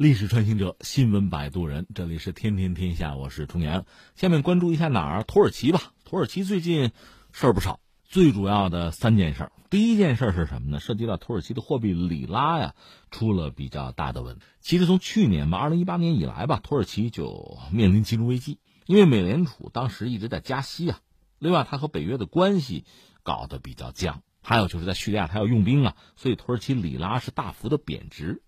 历史穿行者，新闻摆渡人，这里是天天天下，我是重阳。下面关注一下哪儿？土耳其吧。土耳其最近事儿不少，最主要的三件事儿。第一件事儿是什么呢？涉及到土耳其的货币里拉呀，出了比较大的问题。其实从去年吧，二零一八年以来吧，土耳其就面临金融危机，因为美联储当时一直在加息啊。另外，它和北约的关系搞得比较僵，还有就是在叙利亚，它要用兵啊，所以土耳其里拉是大幅的贬值。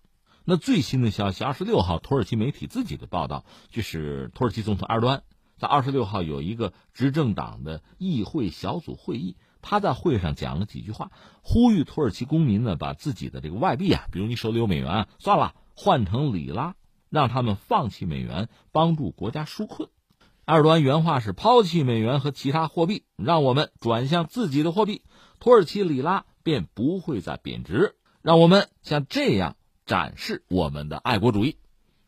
那最新的消息，二十六号，土耳其媒体自己的报道，就是土耳其总统埃尔多安在二十六号有一个执政党的议会小组会议，他在会上讲了几句话，呼吁土耳其公民呢，把自己的这个外币啊，比如你手里有美元，算了，换成里拉，让他们放弃美元，帮助国家纾困。埃尔多安原话是：抛弃美元和其他货币，让我们转向自己的货币，土耳其里拉便不会再贬值。让我们像这样。展示我们的爱国主义，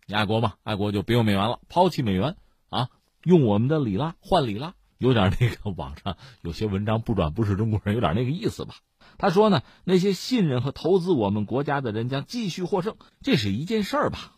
你爱国吗？爱国就别用美元了，抛弃美元啊，用我们的里拉换里拉，有点那个网上有些文章不转不是中国人，有点那个意思吧。他说呢，那些信任和投资我们国家的人将继续获胜，这是一件事儿吧。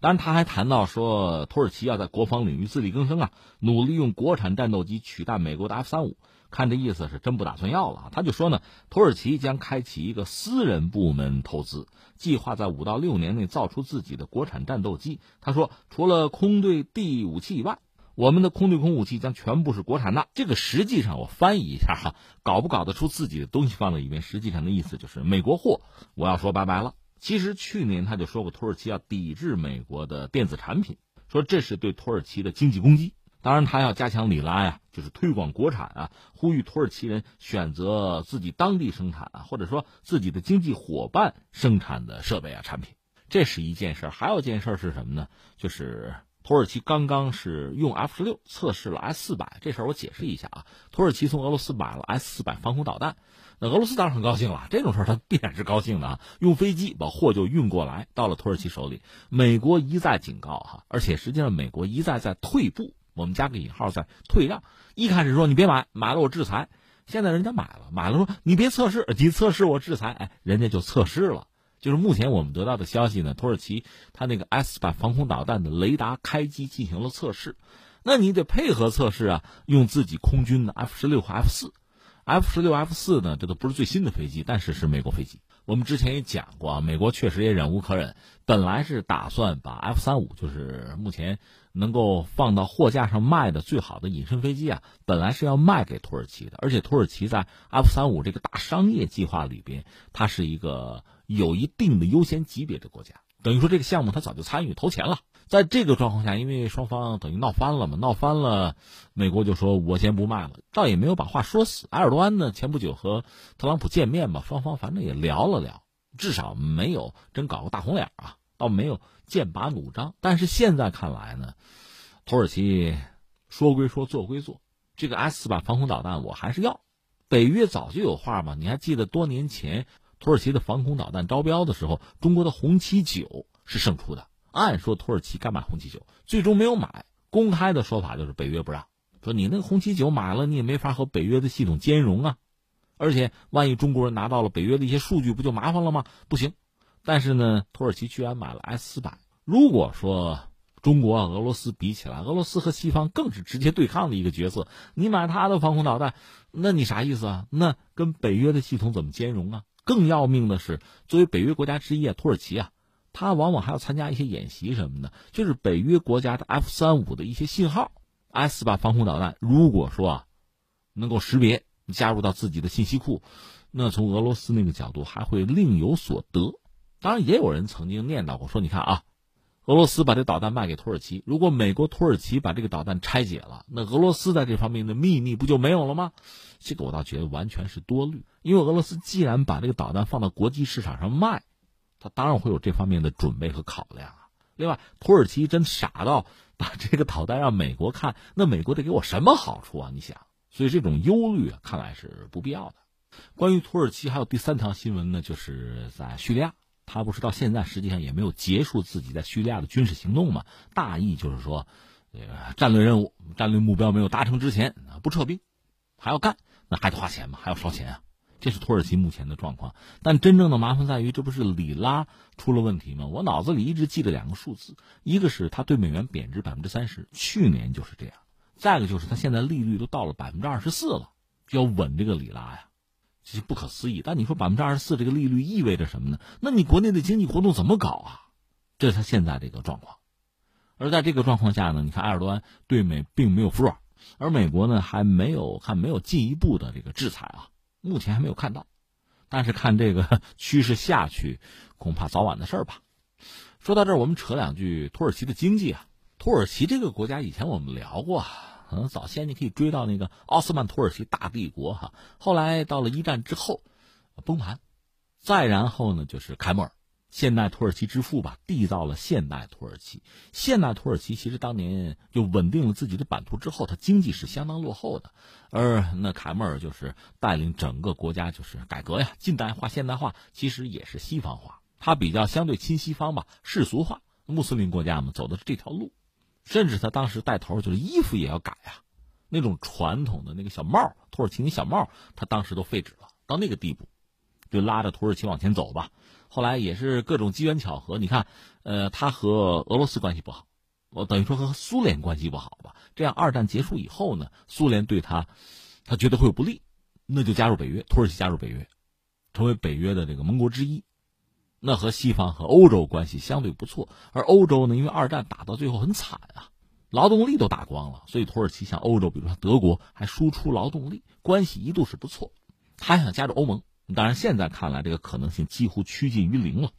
当然，他还谈到说，土耳其要在国防领域自力更生啊，努力用国产战斗机取代美国的 F 三五。看这意思是真不打算要了，他就说呢，土耳其将开启一个私人部门投资计划，在五到六年内造出自己的国产战斗机。他说，除了空对地武器以外，我们的空对空武器将全部是国产的。这个实际上我翻译一下哈，搞不搞得出自己的东西放在里面，实际上的意思就是美国货我要说拜拜了。其实去年他就说过，土耳其要抵制美国的电子产品，说这是对土耳其的经济攻击。当然，他要加强里拉呀，就是推广国产啊，呼吁土耳其人选择自己当地生产啊，或者说自己的经济伙伴生产的设备啊产品，这是一件事儿还有一件事儿是什么呢？就是土耳其刚刚是用 F 十六测试了 S 四百，这事儿我解释一下啊。土耳其从俄罗斯买了 S 四百防空导弹，那俄罗斯当然很高兴了，这种事儿他必然是高兴的啊。用飞机把货就运过来，到了土耳其手里。美国一再警告哈，而且实际上美国一再在退步。我们加个引号，在退让。一开始说你别买，买了我制裁。现在人家买了，买了说你别测试，你测试我制裁。哎，人家就测试了。就是目前我们得到的消息呢，土耳其它那个 S 版防空导弹的雷达开机进行了测试。那你得配合测试啊，用自己空军的 F 十六和 F 四。F 十六、F 四呢，这都不是最新的飞机，但是是美国飞机。我们之前也讲过，美国确实也忍无可忍，本来是打算把 F 三五，就是目前能够放到货架上卖的最好的隐身飞机啊，本来是要卖给土耳其的，而且土耳其在 F 三五这个大商业计划里边，它是一个有一定的优先级别的国家，等于说这个项目它早就参与投钱了。在这个状况下，因为双方等于闹翻了嘛，闹翻了，美国就说我先不卖了，倒也没有把话说死。埃尔多安呢，前不久和特朗普见面嘛，双方反正也聊了聊，至少没有真搞个大红脸啊，倒没有剑拔弩张。但是现在看来呢，土耳其说归说，做归做，这个 S 四百防空导弹我还是要。北约早就有话嘛，你还记得多年前土耳其的防空导弹招标的时候，中国的红旗九是胜出的。按说土耳其该买红旗九，最终没有买。公开的说法就是北约不让，说你那个红旗九买了，你也没法和北约的系统兼容啊。而且万一中国人拿到了北约的一些数据，不就麻烦了吗？不行。但是呢，土耳其居然买了 S 四百。如果说中国、俄罗斯比起来，俄罗斯和西方更是直接对抗的一个角色，你买他的防空导弹，那你啥意思啊？那跟北约的系统怎么兼容啊？更要命的是，作为北约国家之一啊，土耳其啊。他往往还要参加一些演习什么的，就是北约国家的 F 三五的一些信号，S 八防空导弹，如果说啊能够识别加入到自己的信息库，那从俄罗斯那个角度还会另有所得。当然，也有人曾经念叨过，说你看啊，俄罗斯把这导弹卖给土耳其，如果美国、土耳其把这个导弹拆解了，那俄罗斯在这方面的秘密不就没有了吗？这个我倒觉得完全是多虑，因为俄罗斯既然把这个导弹放到国际市场上卖。他当然会有这方面的准备和考量啊。另外，土耳其真傻到把这个导弹让美国看，那美国得给我什么好处啊？你想，所以这种忧虑，看来是不必要的。关于土耳其，还有第三条新闻呢，就是在叙利亚，他不是到现在实际上也没有结束自己在叙利亚的军事行动嘛？大意就是说，呃，战略任务、战略目标没有达成之前，不撤兵，还要干，那还得花钱嘛，还要烧钱啊。这是土耳其目前的状况。但真正的麻烦在于，这不是里拉出了问题吗？我脑子里一直记得两个数字，一个是它对美元贬值百分之三十，去年就是这样；再一个就是它现在利率都到了百分之二十四了，要稳这个里拉呀，这是不可思议。但你说百分之二十四这个利率意味着什么呢？那你国内的经济活动怎么搞啊？这是他现在这个状况。而在这个状况下呢，你看埃尔多安对美并没有服软，而美国呢还没有看没有进一步的这个制裁啊，目前还没有看到。但是看这个 趋势下去，恐怕早晚的事儿吧。说到这儿，我们扯两句土耳其的经济啊。土耳其这个国家以前我们聊过，可能早先你可以追到那个奥斯曼土耳其大帝国哈，后来到了一战之后崩盘，再然后呢就是凯末尔。现代土耳其之父吧，缔造了现代土耳其。现代土耳其其实当年就稳定了自己的版图之后，它经济是相当落后的。而那凯末尔就是带领整个国家就是改革呀，近代化、现代化，其实也是西方化。他比较相对亲西方吧，世俗化。穆斯林国家嘛，走的是这条路。甚至他当时带头就是衣服也要改啊，那种传统的那个小帽，土耳其那小帽，他当时都废止了，到那个地步，就拉着土耳其往前走吧。后来也是各种机缘巧合，你看，呃，他和俄罗斯关系不好，我等于说和苏联关系不好吧。这样二战结束以后呢，苏联对他，他觉得会有不利，那就加入北约，土耳其加入北约，成为北约的这个盟国之一。那和西方和欧洲关系相对不错，而欧洲呢，因为二战打到最后很惨啊，劳动力都打光了，所以土耳其向欧洲，比如说德国，还输出劳动力，关系一度是不错。他还想加入欧盟。当然，现在看来这个可能性几乎趋近于零了。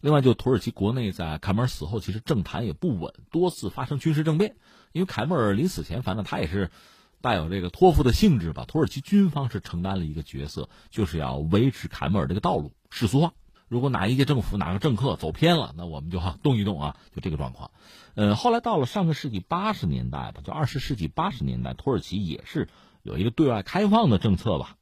另外，就土耳其国内在凯末尔死后，其实政坛也不稳，多次发生军事政变。因为凯末尔临死前，反正他也是带有这个托付的性质吧。土耳其军方是承担了一个角色，就是要维持凯末尔这个道路世俗化。如果哪一届政府哪个政客走偏了，那我们就哈动一动啊，就这个状况。呃，后来到了上个世纪八十年代吧，就二十世纪八十年代，土耳其也是有一个对外开放的政策吧。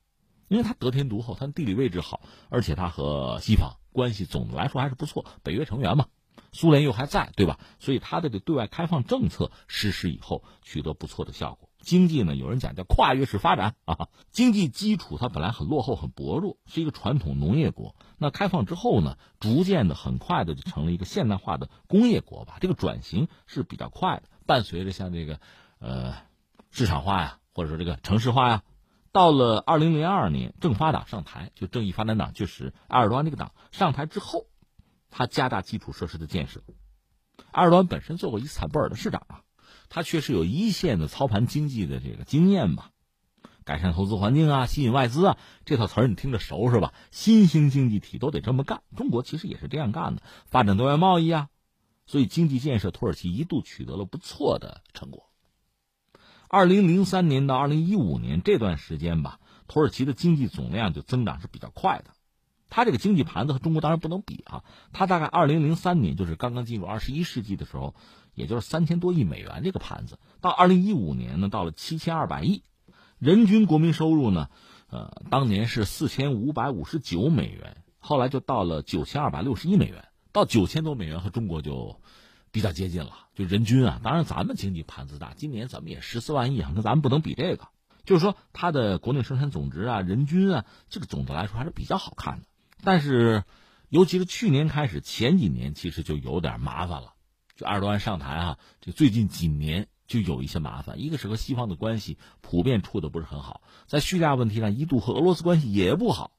因为它得天独厚，它地理位置好，而且它和西方关系总的来说还是不错，北约成员嘛，苏联又还在，对吧？所以它的这对外开放政策实施以后，取得不错的效果。经济呢，有人讲叫跨越式发展啊，经济基础它本来很落后、很薄弱，是一个传统农业国。那开放之后呢，逐渐的、很快的就成了一个现代化的工业国吧。这个转型是比较快的，伴随着像这个，呃，市场化呀，或者说这个城市化呀。到了二零零二年，政法党上台，就正义发展党，就是埃尔多安这个党上台之后，他加大基础设施的建设。埃尔多安本身做过伊斯坦布尔的市长啊，他确实有一线的操盘经济的这个经验吧，改善投资环境啊，吸引外资啊，这套词儿你听着熟是吧？新兴经济体都得这么干，中国其实也是这样干的，发展对外贸易啊，所以经济建设土耳其一度取得了不错的成果。二零零三年到二零一五年这段时间吧，土耳其的经济总量就增长是比较快的。它这个经济盘子和中国当然不能比啊。它大概二零零三年就是刚刚进入二十一世纪的时候，也就是三千多亿美元这个盘子。到二零一五年呢，到了七千二百亿，人均国民收入呢，呃，当年是四千五百五十九美元，后来就到了九千二百六十一美元，到九千多美元和中国就。比较接近了，就人均啊，当然咱们经济盘子大，今年咱们也十四万亿啊，跟咱们不能比这个。就是说，它的国内生产总值啊，人均啊，这个总的来说还是比较好看的。但是，尤其是去年开始，前几年其实就有点麻烦了。就埃尔多安上台啊，这最近几年就有一些麻烦。一个是和西方的关系普遍处的不是很好，在叙利亚问题上一度和俄罗斯关系也不好，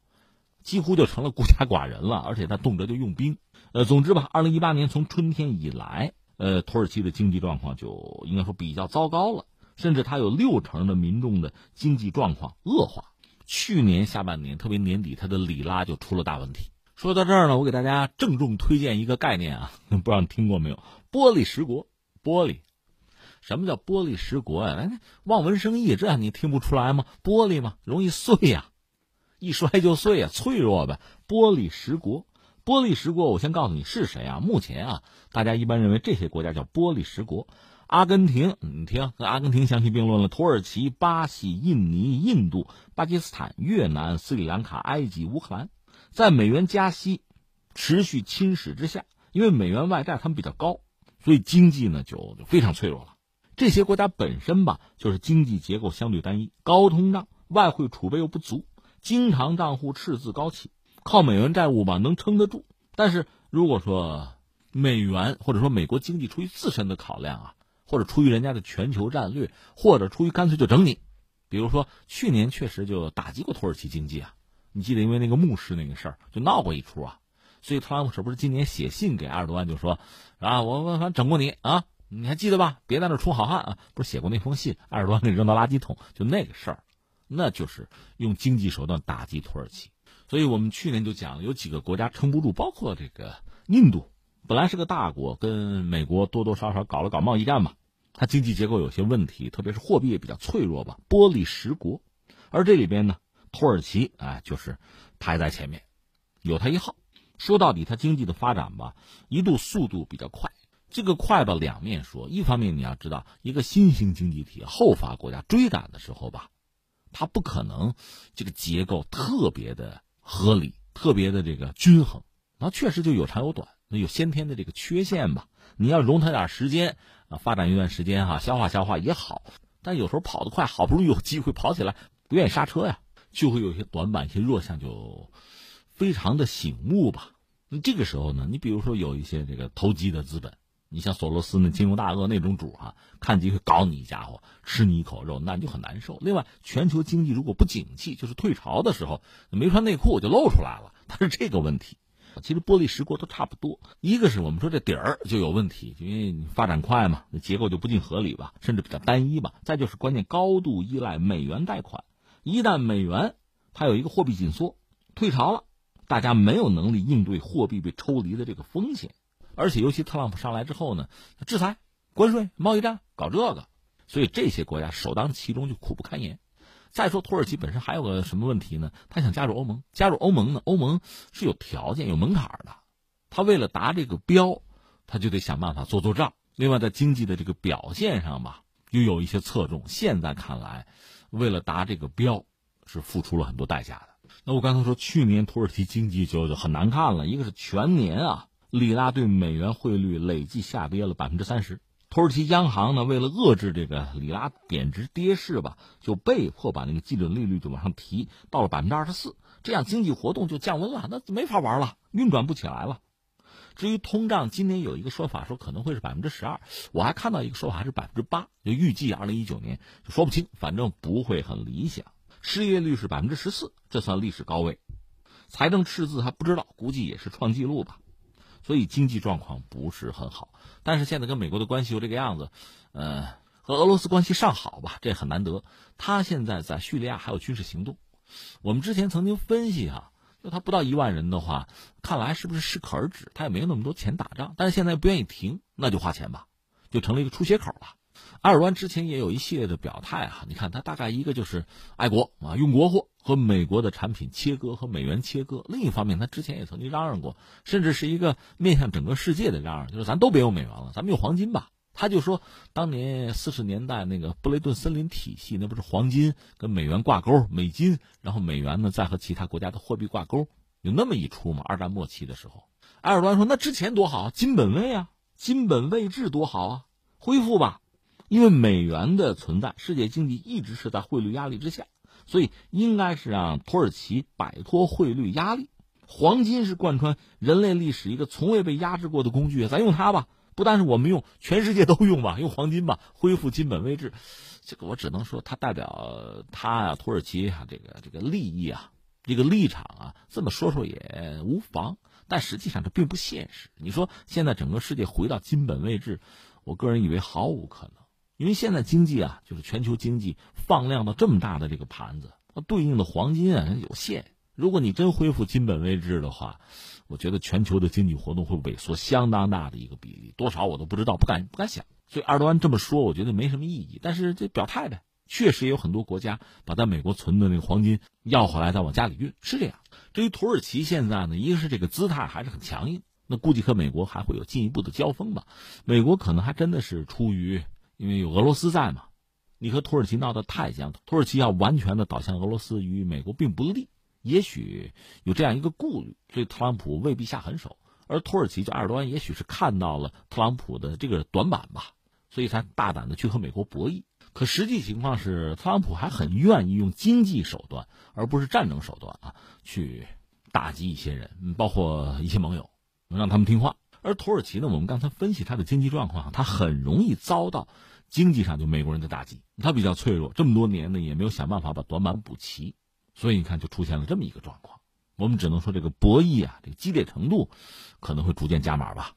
几乎就成了孤家寡人了。而且他动辄就用兵。呃，总之吧，二零一八年从春天以来，呃，土耳其的经济状况就应该说比较糟糕了，甚至它有六成的民众的经济状况恶化。去年下半年，特别年底，它的里拉就出了大问题。说到这儿呢，我给大家郑重推荐一个概念啊，不知道你听过没有？玻璃十国，玻璃，什么叫玻璃十国呀？哎，望文生义，这你听不出来吗？玻璃嘛，容易碎呀，一摔就碎呀，脆弱呗。玻璃十国。玻璃十国，我先告诉你是谁啊？目前啊，大家一般认为这些国家叫玻璃十国：阿根廷，你听，跟阿根廷相提并论了；土耳其、巴西、印尼、印度、巴基斯坦、越南、斯里兰卡、埃及、乌克兰，在美元加息持续侵蚀之下，因为美元外债他们比较高，所以经济呢就就非常脆弱了。这些国家本身吧，就是经济结构相对单一，高通胀，外汇储备又不足。经常账户赤字高企，靠美元债务吧能撑得住。但是如果说美元或者说美国经济出于自身的考量啊，或者出于人家的全球战略，或者出于干脆就整你，比如说去年确实就打击过土耳其经济啊。你记得因为那个牧师那个事儿就闹过一出啊，所以特朗普是不是今年写信给埃尔多安就说啊，我我反正整过你啊，你还记得吧？别在那充好汉啊！不是写过那封信，埃尔多安给扔到垃圾桶，就那个事儿，那就是用经济手段打击土耳其。所以我们去年就讲，有几个国家撑不住，包括这个印度，本来是个大国，跟美国多多少少搞了搞贸易战嘛，它经济结构有些问题，特别是货币也比较脆弱吧，玻璃十国，而这里边呢。土耳其啊，就是排在前面，有它一号。说到底，它经济的发展吧，一度速度比较快。这个快吧，两面说。一方面，你要知道，一个新兴经济体后发国家追赶的时候吧，它不可能这个结构特别的合理，特别的这个均衡。那确实就有长有短，那有先天的这个缺陷吧。你要容它点时间啊，发展一段时间哈，消化消化也好。但有时候跑得快，好不容易有机会跑起来，不愿意刹车呀。就会有些短板、一些弱项，就非常的醒目吧。那这个时候呢，你比如说有一些这个投机的资本，你像索罗斯那金融大鳄那种主啊，看机会搞你一家伙，吃你一口肉，那你就很难受。另外，全球经济如果不景气，就是退潮的时候，没穿内裤就露出来了，它是这个问题。其实玻璃十国都差不多，一个是我们说这底儿就有问题，因为你发展快嘛，结构就不尽合理吧，甚至比较单一吧。再就是关键高度依赖美元贷款。一旦美元它有一个货币紧缩、退潮了，大家没有能力应对货币被抽离的这个风险，而且尤其特朗普上来之后呢，制裁、关税、贸易战搞这个，所以这些国家首当其冲就苦不堪言。再说土耳其本身还有个什么问题呢？他想加入欧盟，加入欧盟呢，欧盟是有条件、有门槛的，他为了达这个标，他就得想办法做做账。另外，在经济的这个表现上吧，又有一些侧重。现在看来。为了达这个标，是付出了很多代价的。那我刚才说，去年土耳其经济就就很难看了。一个是全年啊，里拉对美元汇率累计下跌了百分之三十。土耳其央行呢，为了遏制这个里拉贬值跌势吧，就被迫把那个基准利率就往上提到了百分之二十四，这样经济活动就降温了，那没法玩了，运转不起来了。至于通胀，今年有一个说法说可能会是百分之十二，我还看到一个说法是百分之八，就预计二零一九年就说不清，反正不会很理想。失业率是百分之十四，这算历史高位。财政赤字还不知道，估计也是创纪录吧。所以经济状况不是很好。但是现在跟美国的关系就这个样子，呃，和俄罗斯关系尚好吧，这很难得。他现在在叙利亚还有军事行动，我们之前曾经分析哈。就他不到一万人的话，看来是不是适可而止？他也没有那么多钱打仗，但是现在不愿意停，那就花钱吧，就成了一个出血口了。埃尔多安之前也有一系列的表态啊，你看他大概一个就是爱国啊，用国货和美国的产品切割和美元切割；另一方面，他之前也曾经嚷嚷过，甚至是一个面向整个世界的嚷嚷，就是咱都别用美元了，咱们用黄金吧。他就说，当年四十年代那个布雷顿森林体系，那不是黄金跟美元挂钩，美金，然后美元呢再和其他国家的货币挂钩，有那么一出吗？二战末期的时候，埃尔多安说，那之前多好，金本位啊，金本位制多好啊，恢复吧，因为美元的存在，世界经济一直是在汇率压力之下，所以应该是让土耳其摆脱汇率压力。黄金是贯穿人类历史一个从未被压制过的工具，咱用它吧。不但是我们用，全世界都用吧，用黄金吧，恢复金本位制。这个我只能说，它代表他啊，土耳其啊，这个这个利益啊，这个立场啊，这么说说也无妨。但实际上这并不现实。你说现在整个世界回到金本位制，我个人以为毫无可能，因为现在经济啊，就是全球经济放量到这么大的这个盘子，它对应的黄金啊有限。如果你真恢复金本位制的话，我觉得全球的经济活动会萎缩相当大的一个比例，多少我都不知道，不敢不敢想。所以二多安这么说，我觉得没什么意义。但是这表态呗，确实也有很多国家把在美国存的那个黄金要回来，再往家里运，是这样。至于土耳其现在呢，一个是这个姿态还是很强硬，那估计和美国还会有进一步的交锋吧。美国可能还真的是出于因为有俄罗斯在嘛，你和土耳其闹得太僵，土耳其要完全的倒向俄罗斯，与美国并不利。也许有这样一个顾虑，所以特朗普未必下狠手，而土耳其就埃尔多安也许是看到了特朗普的这个短板吧，所以才大胆的去和美国博弈。可实际情况是，特朗普还很愿意用经济手段，而不是战争手段啊，去打击一些人，包括一些盟友，能让他们听话。而土耳其呢，我们刚才分析它的经济状况，它很容易遭到经济上就美国人的打击，它比较脆弱，这么多年呢也没有想办法把短板补齐，所以你看就出现了这么一个状况。我们只能说这个博弈啊，这个激烈程度可能会逐渐加码吧。